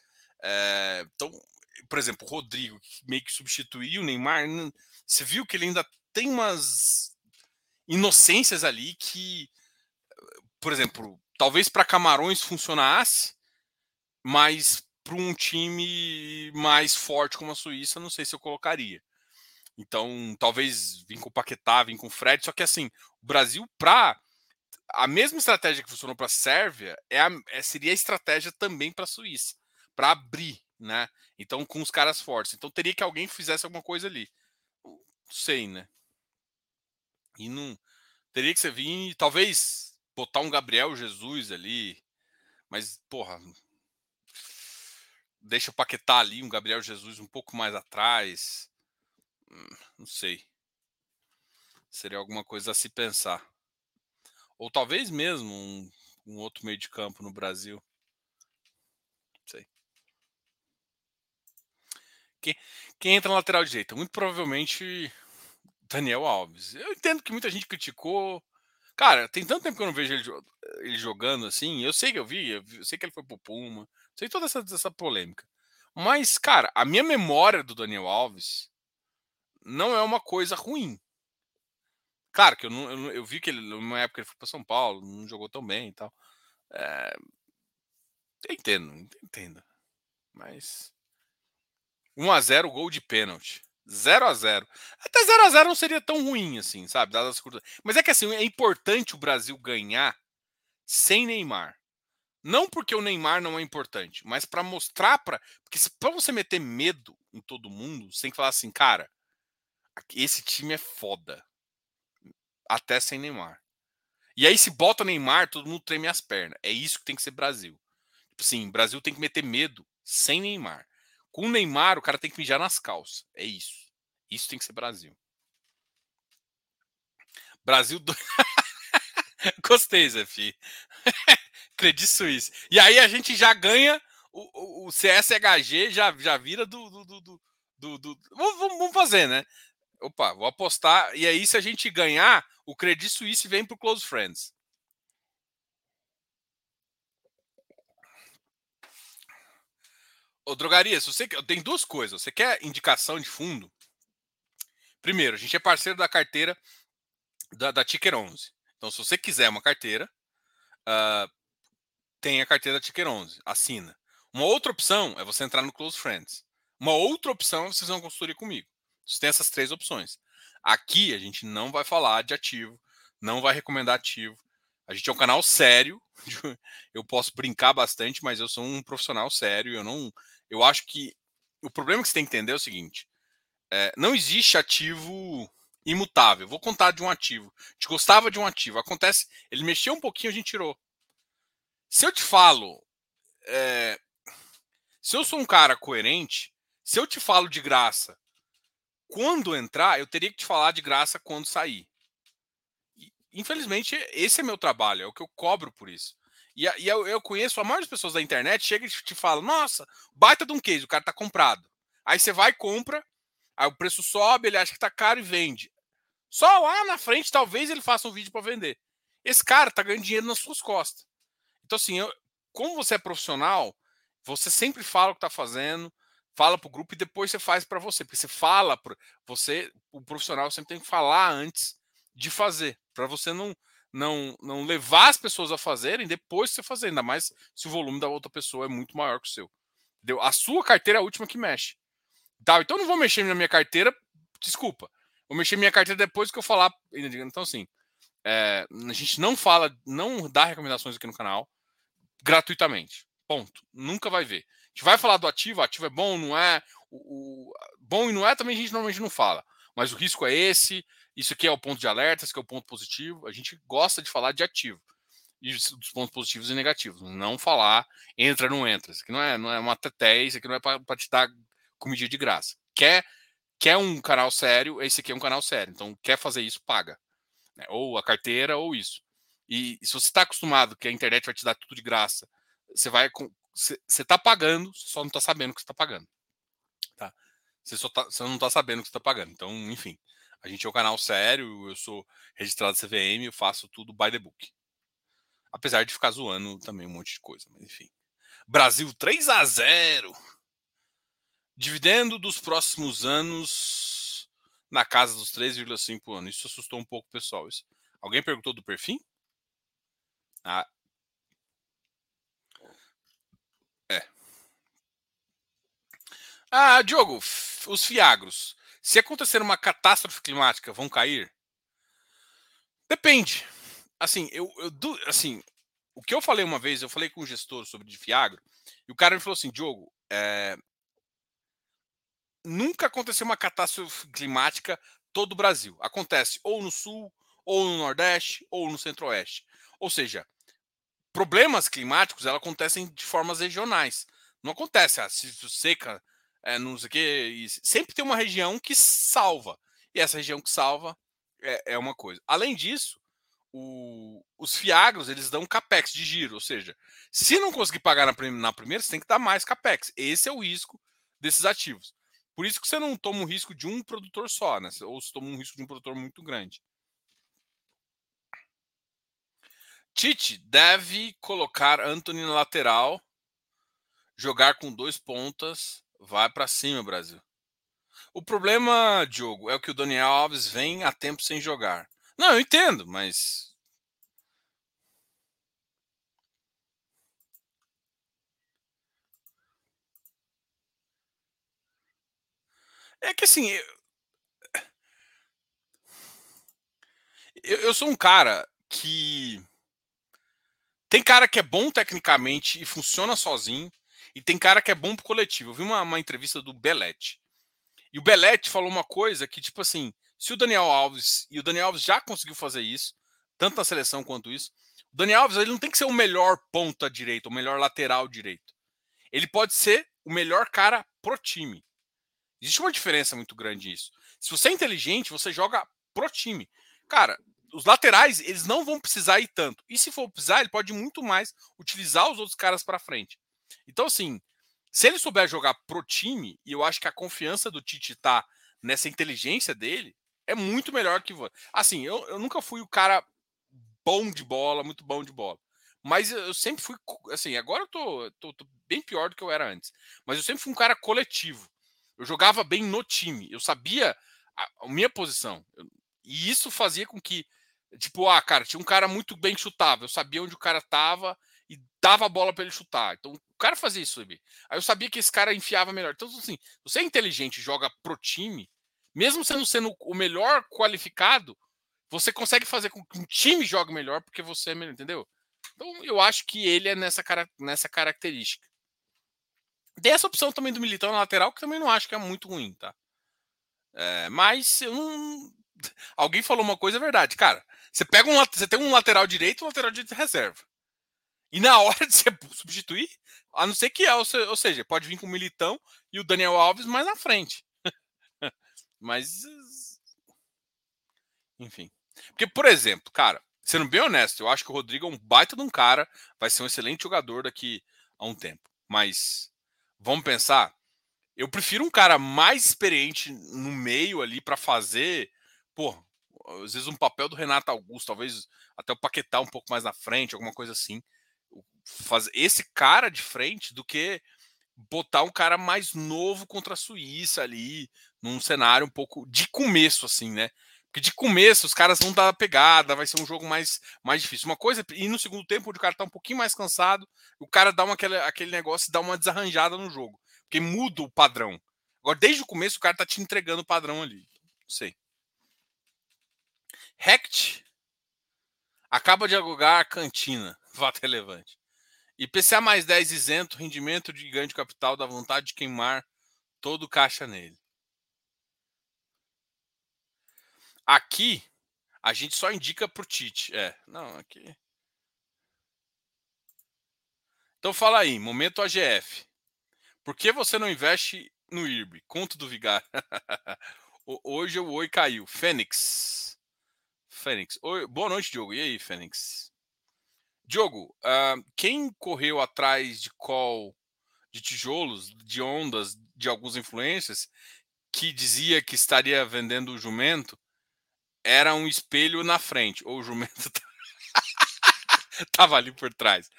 É, então, por exemplo, o Rodrigo, que meio que substituiu o Neymar, você viu que ele ainda tem umas inocências ali que, por exemplo, talvez para Camarões funcionasse, mas para um time mais forte como a Suíça, não sei se eu colocaria. Então, talvez vir com o Paquetá, vir com o Fred, só que assim, o Brasil, para a mesma estratégia que funcionou para a Sérvia, é, a, é seria a estratégia também para a Suíça, para abrir, né? Então, com os caras fortes. Então, teria que alguém fizesse alguma coisa ali. Não sei, né? E não. Teria que ser vir, talvez botar um Gabriel Jesus ali, mas, porra, deixa o Paquetá ali, um Gabriel Jesus um pouco mais atrás. Hum, não sei. Seria alguma coisa a se pensar. Ou talvez mesmo um, um outro meio de campo no Brasil. Não sei. Quem, quem entra na lateral direita? Muito provavelmente Daniel Alves. Eu entendo que muita gente criticou. Cara, tem tanto tempo que eu não vejo ele, ele jogando assim. Eu sei que eu vi, eu, sei que ele foi pro Puma. Sei toda essa, essa polêmica. Mas, cara, a minha memória do Daniel Alves não é uma coisa ruim. Claro que eu, não, eu, eu vi que ele, numa época ele foi para São Paulo, não jogou tão bem e tal. É, entendo, entendo. Mas 1 a 0 gol de pênalti. 0 a 0 Até 0 a 0 não seria tão ruim assim, sabe? Mas é que assim, é importante o Brasil ganhar sem Neymar. Não porque o Neymar não é importante, mas para mostrar para, porque para você meter medo em todo mundo, você tem que falar assim, cara, esse time é foda. Até sem Neymar. E aí se bota Neymar, todo mundo treme as pernas. É isso que tem que ser Brasil. Tipo assim, Brasil tem que meter medo sem Neymar. Com o Neymar, o cara tem que mijar nas calças. É isso. Isso tem que ser Brasil. Brasil. Do... *laughs* Gostei, Zé Fi. *laughs* Credit Suisse. E aí a gente já ganha o, o, o CSHG, já, já vira do. do, do, do, do... Vamos, vamos fazer, né? Opa, vou apostar. E aí, se a gente ganhar, o Credit Suisse vem para o Close Friends. Ô, drogaria, se você tem duas coisas. Você quer indicação de fundo? Primeiro, a gente é parceiro da carteira da, da Ticker 11. Então, se você quiser uma carteira, uh, tem a carteira da Ticker 11. Assina. Uma outra opção é você entrar no Close Friends. Uma outra opção é você fazer uma consultoria comigo. Você tem essas três opções. Aqui a gente não vai falar de ativo, não vai recomendar ativo. A gente é um canal sério. *laughs* Eu posso brincar bastante, mas eu sou um profissional sério. Eu não eu acho que o problema que você tem que entender é o seguinte: é, não existe ativo imutável. Vou contar de um ativo. A gente gostava de um ativo. Acontece, ele mexeu um pouquinho, a gente tirou. Se eu te falo, é, se eu sou um cara coerente, se eu te falo de graça quando entrar, eu teria que te falar de graça quando sair. infelizmente, esse é meu trabalho, é o que eu cobro por isso. E, e eu, eu, conheço a maioria das pessoas da internet, chega e te fala: Nossa, baita de um case, o cara tá comprado. Aí você vai compra, aí o preço sobe, ele acha que tá caro e vende. Só lá na frente, talvez ele faça um vídeo para vender. Esse cara tá ganhando dinheiro nas suas costas. Então, assim, eu, como você é profissional, você sempre fala o que está fazendo, fala para o grupo e depois você faz para você. Porque você fala, pro, você, o profissional sempre tem que falar antes de fazer, para você não, não, não levar as pessoas a fazerem depois de você fazer, ainda mais se o volume da outra pessoa é muito maior que o seu. Entendeu? A sua carteira é a última que mexe. Tá, então não vou mexer na minha carteira, desculpa. Vou mexer minha carteira depois que eu falar. Então, assim, é, a gente não fala, não dá recomendações aqui no canal gratuitamente. Ponto. Nunca vai ver. A gente vai falar do ativo, ativo é bom, não é. O, o, bom e não é também a gente normalmente não fala. Mas o risco é esse, isso aqui é o ponto de alerta, esse aqui é o ponto positivo. A gente gosta de falar de ativo e dos pontos positivos e negativos. Não falar entra, não entra. Isso aqui não é, não é uma teté, isso aqui não é para te dar comidinha de graça. Quer, quer um canal sério, esse aqui é um canal sério. Então, quer fazer isso, paga. Né? Ou a carteira, ou isso. E, e se você está acostumado que a internet vai te dar tudo de graça, você vai. Você está pagando, só não está sabendo que você está pagando. Tá? Você, só tá, você não está sabendo que você está pagando. Então, enfim. A gente é um canal sério, eu sou registrado CVM, eu faço tudo by the book. Apesar de ficar zoando também um monte de coisa, mas enfim. Brasil 3 a 0 Dividendo dos próximos anos na casa dos 3,5 anos. Isso assustou um pouco o pessoal. Isso. Alguém perguntou do perfil? Ah. É. Ah, Diogo, os fiagros. Se acontecer uma catástrofe climática, vão cair? Depende. Assim, eu, eu assim, o que eu falei uma vez, eu falei com um gestor sobre de Fiagro, e o cara me falou assim, Diogo, é, nunca aconteceu uma catástrofe climática todo o Brasil. Acontece ou no sul, ou no nordeste, ou no centro-oeste. Ou seja, problemas climáticos ela acontecem de formas regionais. Não acontece a ah, seca, é, não sei o quê. sempre tem uma região que salva. E essa região que salva é, é uma coisa. Além disso, o, os fiagros eles dão capex de giro, ou seja, se não conseguir pagar na, na primeira, você tem que dar mais capex. Esse é o risco desses ativos. Por isso que você não toma o risco de um produtor só, né? Ou você toma um risco de um produtor muito grande. Tite deve colocar Anthony na lateral, jogar com dois pontas, vai para cima, Brasil. O problema, Diogo, é o que o Daniel Alves vem há tempo sem jogar. Não, eu entendo, mas. É que assim. Eu, eu sou um cara que. Tem cara que é bom tecnicamente e funciona sozinho, e tem cara que é bom pro coletivo. Eu vi uma, uma entrevista do Belete. E o Belete falou uma coisa que, tipo assim, se o Daniel Alves, e o Daniel Alves já conseguiu fazer isso, tanto na seleção quanto isso, o Daniel Alves ele não tem que ser o melhor ponta direito, o melhor lateral direito. Ele pode ser o melhor cara pro time. Existe uma diferença muito grande nisso. Se você é inteligente, você joga pro time. Cara, os laterais, eles não vão precisar ir tanto. E se for precisar, ele pode muito mais utilizar os outros caras para frente. Então, assim, se ele souber jogar pro time, e eu acho que a confiança do Tite tá nessa inteligência dele, é muito melhor que. Assim, eu, eu nunca fui o cara bom de bola, muito bom de bola. Mas eu sempre fui, assim, agora eu tô, tô, tô, bem pior do que eu era antes. Mas eu sempre fui um cara coletivo. Eu jogava bem no time. Eu sabia a, minha posição. E isso fazia com que, tipo, ah, cara, tinha um cara muito bem chutável. Eu sabia onde o cara tava e dava a bola para ele chutar. Então, o cara fazia isso, sabe? Aí eu sabia que esse cara enfiava melhor. Então, assim, você é inteligente joga pro time, mesmo sendo sendo o melhor qualificado, você consegue fazer com que um time jogue melhor porque você é melhor, entendeu? Então eu acho que ele é nessa, cara, nessa característica. Tem essa opção também do Militão na lateral, que também não acho que é muito ruim, tá? É, mas eu não. *laughs* Alguém falou uma coisa, é verdade. Cara, você pega um você tem um lateral direito e um lateral direito de reserva. E na *laughs* hora de você substituir, a não ser que é, ou seja, pode vir com o Militão e o Daniel Alves mais na frente. *laughs* Mas. Enfim. Porque, por exemplo, cara, sendo bem honesto, eu acho que o Rodrigo é um baita de um cara, vai ser um excelente jogador daqui a um tempo. Mas, vamos pensar, eu prefiro um cara mais experiente no meio ali para fazer, pô, às vezes um papel do Renato Augusto, talvez até o Paquetá um pouco mais na frente, alguma coisa assim. Fazer esse cara de frente do que botar um cara mais novo contra a Suíça ali, num cenário um pouco de começo, assim, né? Porque de começo os caras vão dar pegada, vai ser um jogo mais, mais difícil. Uma coisa, e no segundo tempo, onde o cara tá um pouquinho mais cansado, o cara dá uma, aquele, aquele negócio dá uma desarranjada no jogo. Porque muda o padrão. Agora, desde o começo, o cara tá te entregando o padrão ali. Não sei. Rect acaba de alugar a cantina. *laughs* Fato relevante. IPCA mais 10 isento, rendimento de ganho de capital, dá vontade de queimar todo o caixa nele. Aqui, a gente só indica pro Tite. É, não, aqui. Então fala aí, momento AGF. Por que você não investe no IRB? Conto do Vigar. *laughs* Hoje o oi caiu. Fênix. Fênix. Oi, boa noite, Diogo. E aí, Fênix? Diogo, uh, quem correu atrás de call de tijolos, de ondas, de alguns influências, que dizia que estaria vendendo o jumento, era um espelho na frente, ou o jumento *laughs* estava ali por trás.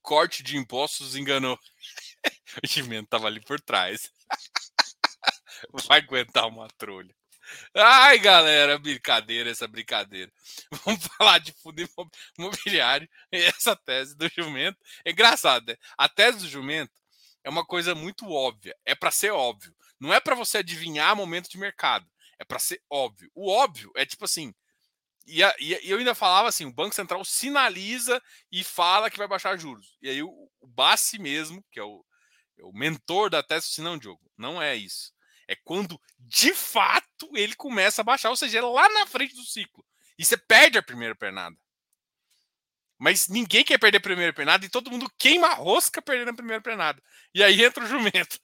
Corte de impostos enganou. *laughs* o jumento estava ali por trás. *laughs* Vai aguentar uma trolha. Ai, galera, brincadeira, essa brincadeira. *laughs* Vamos falar de fundo imobiliário e essa tese do jumento. É engraçado, né? A tese do jumento é uma coisa muito óbvia. É para ser óbvio. Não é para você adivinhar momento de mercado. É para ser óbvio. O óbvio é tipo assim. E, a, e, eu ainda falava assim: o Banco Central sinaliza e fala que vai baixar juros. E aí o, o Bassi mesmo, que é o, é o mentor da tese, disse: não, Diogo, não é isso. É quando de fato ele começa a baixar, ou seja, é lá na frente do ciclo. E você perde a primeira pernada. Mas ninguém quer perder a primeira pernada e todo mundo queima a rosca perdendo a primeira pernada. E aí entra o jumento.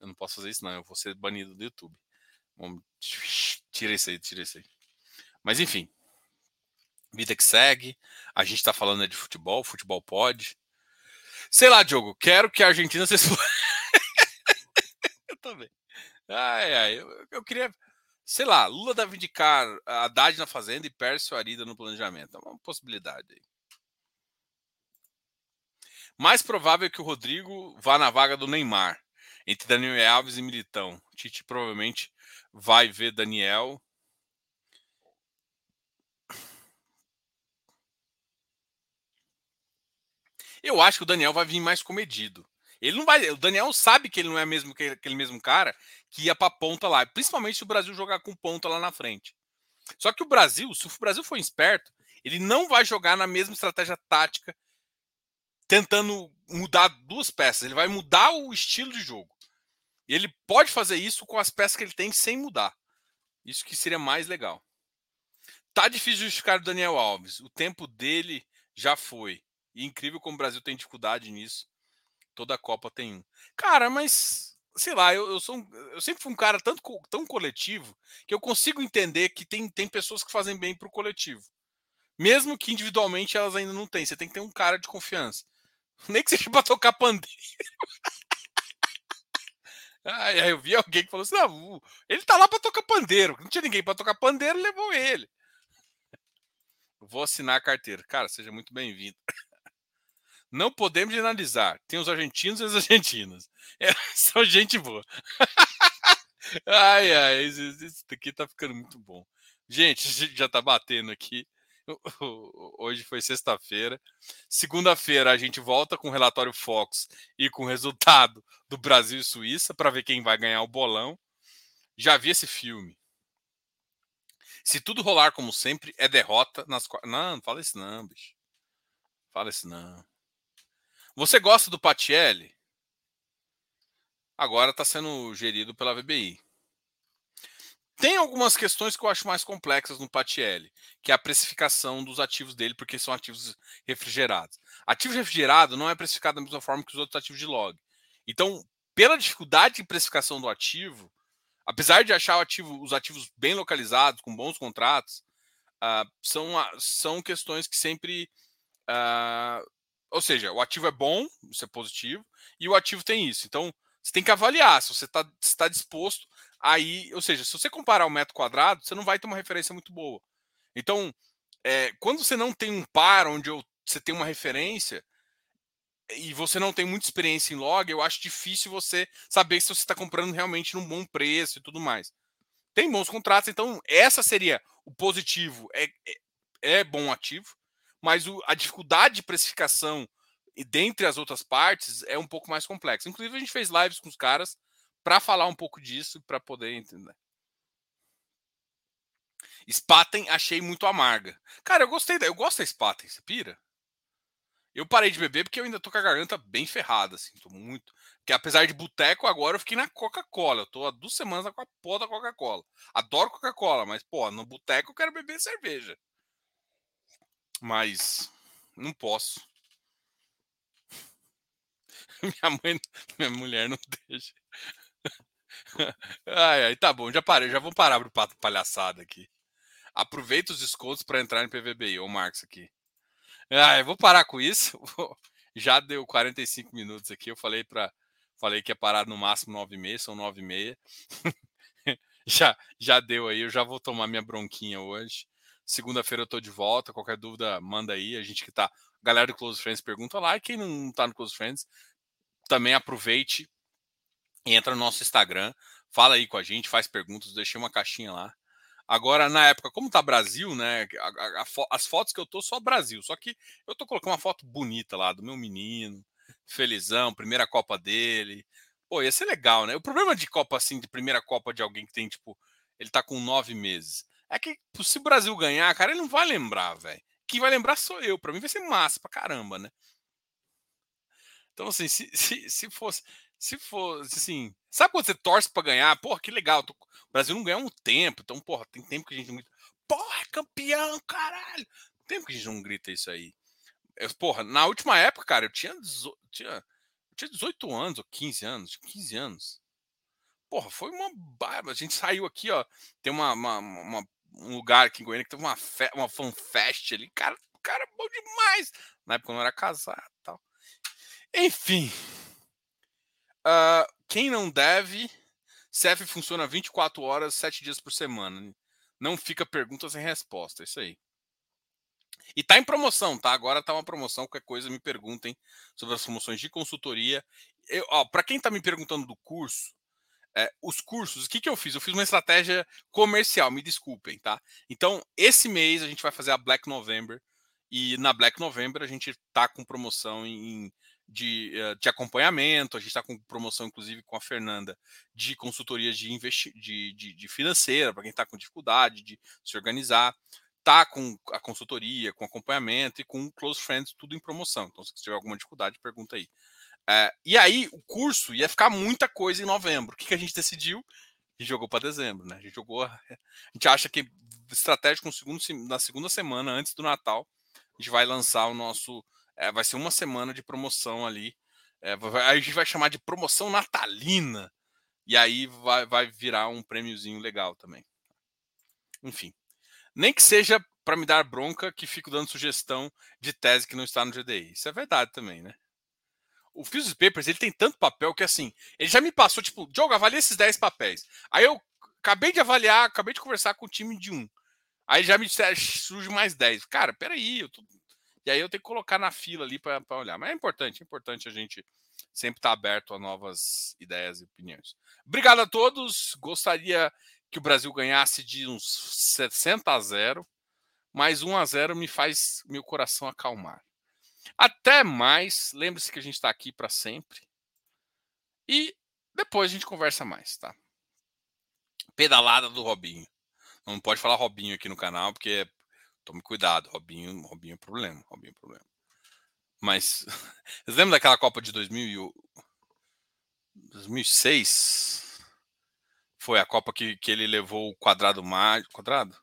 Eu não posso fazer isso, não. Eu vou ser banido do YouTube. Vamos... Tira isso aí, tira isso aí. Mas enfim. Vida que segue. A gente tá falando de futebol, futebol pode. Sei lá, Diogo, quero que a Argentina se também. Ai, ai, eu, eu queria. Sei lá, Lula deve indicar Haddad na Fazenda e Pércio Arida no planejamento. É uma possibilidade aí. Mais provável que o Rodrigo vá na vaga do Neymar, entre Daniel Alves e Militão. Tite provavelmente vai ver Daniel. Eu acho que o Daniel vai vir mais comedido. Ele não vai. O Daniel sabe que ele não é mesmo que aquele mesmo cara que ia para ponta lá, principalmente se o Brasil jogar com ponta lá na frente. Só que o Brasil, se o Brasil for esperto, ele não vai jogar na mesma estratégia tática tentando mudar duas peças. Ele vai mudar o estilo de jogo. E ele pode fazer isso com as peças que ele tem sem mudar. Isso que seria mais legal. Tá difícil justificar o Daniel Alves. O tempo dele já foi. E incrível como o Brasil tem dificuldade nisso. Toda a Copa tem um. Cara, mas sei lá, eu, eu sou um, eu sempre fui um cara tanto, tão coletivo que eu consigo entender que tem, tem pessoas que fazem bem pro coletivo. Mesmo que individualmente elas ainda não têm. Você tem que ter um cara de confiança. *laughs* Nem que seja pra tocar pandeiro. aí eu vi alguém que falou assim: não, ele tá lá pra tocar pandeiro. Não tinha ninguém pra tocar pandeiro, levou ele. Vou assinar a carteira. Cara, seja muito bem-vindo. Não podemos generalizar. Tem os argentinos e as argentinas. *laughs* É, são gente boa. ai, ai, isso aqui tá ficando muito bom. Gente, *laughs* já tá batendo aqui. Hoje foi sexta-feira. Segunda-feira a gente volta com o relatório Fox e com o resultado do Brasil e Suíça para ver quem vai ganhar o bolão. Já vi esse filme. Se tudo rolar como sempre, é derrota nas. Não, não fala isso não, bicho. Fala isso não. Você gosta do Patielli? Agora está sendo gerido pela VBI. Tem algumas questões que eu acho mais complexas no Patielli, que é a precificação dos ativos dele, porque são ativos refrigerados. Ativo refrigerado não é precificado da mesma forma que os outros ativos de log. Então, pela dificuldade de precificação do ativo, apesar de achar ativo, os ativos bem localizados, com bons contratos, uh, são, são questões que sempre uh, ou seja, o ativo é bom, isso é positivo, e o ativo tem isso. Então, você tem que avaliar se você está tá disposto aí. Ou seja, se você comparar o metro quadrado, você não vai ter uma referência muito boa. Então, é, quando você não tem um par onde eu, você tem uma referência, e você não tem muita experiência em log, eu acho difícil você saber se você está comprando realmente num bom preço e tudo mais. Tem bons contratos, então essa seria o positivo. É, é, é bom ativo, mas o, a dificuldade de precificação e dentre as outras partes é um pouco mais complexa. Inclusive, a gente fez lives com os caras para falar um pouco disso, para poder entender. Spaten achei muito amarga. Cara, eu gostei, eu gosto da Spaten, você pira? Eu parei de beber porque eu ainda tô com a garganta bem ferrada, assim, tô muito. Porque apesar de boteco, agora eu fiquei na Coca-Cola. Eu tô há duas semanas com a porra da Coca-Cola. Adoro Coca-Cola, mas, pô, no boteco eu quero beber cerveja. Mas não posso. *laughs* Minha mãe, minha mulher não deixa. *laughs* Ai, ai, tá bom, já parei, já vou parar pro pato palhaçada aqui. Aproveita os descontos para entrar em PVBI, ô Marcos aqui. Eu vou parar com isso. *laughs* Já deu 45 minutos aqui. Eu falei para falei que ia parar no máximo 9h30, são 9h30. já, já deu aí, eu já vou tomar minha bronquinha hoje. Segunda-feira eu tô de volta. Qualquer dúvida, manda aí. A gente que tá. Galera do Close Friends pergunta lá. E quem não tá no Close Friends, também aproveite e entra no nosso Instagram. Fala aí com a gente, faz perguntas, deixei uma caixinha lá. Agora, na época, como tá Brasil, né? A, a, a, as fotos que eu tô só Brasil. Só que eu tô colocando uma foto bonita lá do meu menino, felizão, primeira Copa dele. Pô, ia ser legal, né? O problema de Copa assim, de primeira Copa de alguém que tem, tipo, ele tá com nove meses. É que se o Brasil ganhar, cara, ele não vai lembrar, velho. Quem vai lembrar sou eu. Para mim vai ser massa pra caramba, né? Então, assim, se, *laughs* se, se fosse. Se fosse assim. Sabe quando você torce para ganhar? Porra, que legal. Tô, o Brasil não ganha um tempo. Então, porra, tem tempo que a gente não grita. Porra, é campeão, caralho! Tem tempo que a gente não grita isso aí. Eu, porra, na última época, cara, eu tinha, tinha, eu tinha 18 anos ou 15 anos. 15 anos. Porra, foi uma barba. A gente saiu aqui, ó. Tem uma, uma, uma um lugar aqui em Goiânia que teve uma, fe uma fanfest ali. Cara, cara é bom demais. Na época eu não era casado tal. Enfim. Uh, quem não deve, CEF funciona 24 horas, 7 dias por semana. Não fica perguntas sem resposta. É isso aí. E tá em promoção, tá? Agora tá uma promoção. Qualquer coisa me perguntem sobre as promoções de consultoria. Para quem tá me perguntando do curso, é, os cursos, o que, que eu fiz? Eu fiz uma estratégia comercial, me desculpem, tá? Então, esse mês a gente vai fazer a Black November. E na Black November a gente tá com promoção em de, eh, de acompanhamento, a gente está com promoção, inclusive, com a Fernanda, de consultoria de, investi de, de, de financeira, para quem está com dificuldade de se organizar. Tá com a consultoria, com acompanhamento e com Close Friends, tudo em promoção. Então, se tiver alguma dificuldade, pergunta aí. É, e aí, o curso ia ficar muita coisa em novembro. O que, que a gente decidiu? Gente jogou para dezembro, né? A gente jogou. A gente acha que estratégico segundo, na segunda semana, antes do Natal, a gente vai lançar o nosso é, vai ser uma semana de promoção ali. É, a gente vai chamar de promoção natalina. E aí vai, vai virar um prêmiozinho legal também. Enfim. Nem que seja para me dar bronca que fico dando sugestão de tese que não está no GDI. Isso é verdade também, né? O Physics Papers, ele tem tanto papel que assim, ele já me passou, tipo, Diogo, avalia esses 10 papéis. Aí eu acabei de avaliar, acabei de conversar com o time de um. Aí já me surge mais 10. Cara, peraí, eu tô e aí eu tenho que colocar na fila ali para olhar. Mas é importante, é importante a gente sempre estar tá aberto a novas ideias e opiniões. Obrigado a todos. Gostaria que o Brasil ganhasse de uns 60 a 0, mas 1 a 0 me faz meu coração acalmar. Até mais. Lembre-se que a gente está aqui para sempre. E depois a gente conversa mais, tá? Pedalada do Robinho. Não pode falar Robinho aqui no canal, porque Tome cuidado, Robinho, Robinho é problema, Robinho é problema. Mas *laughs* vocês lembram daquela Copa de 2000 2006? Foi a Copa que, que ele levou o quadrado mágico, quadrado?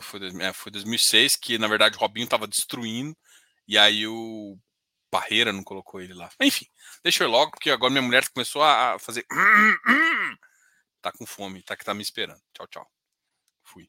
Foi, é, foi 2006 que na verdade o Robinho estava destruindo e aí o Parreira não colocou ele lá. Enfim, deixa eu ir logo porque agora minha mulher começou a fazer *coughs* tá com fome, tá que tá me esperando. Tchau, tchau. Fui.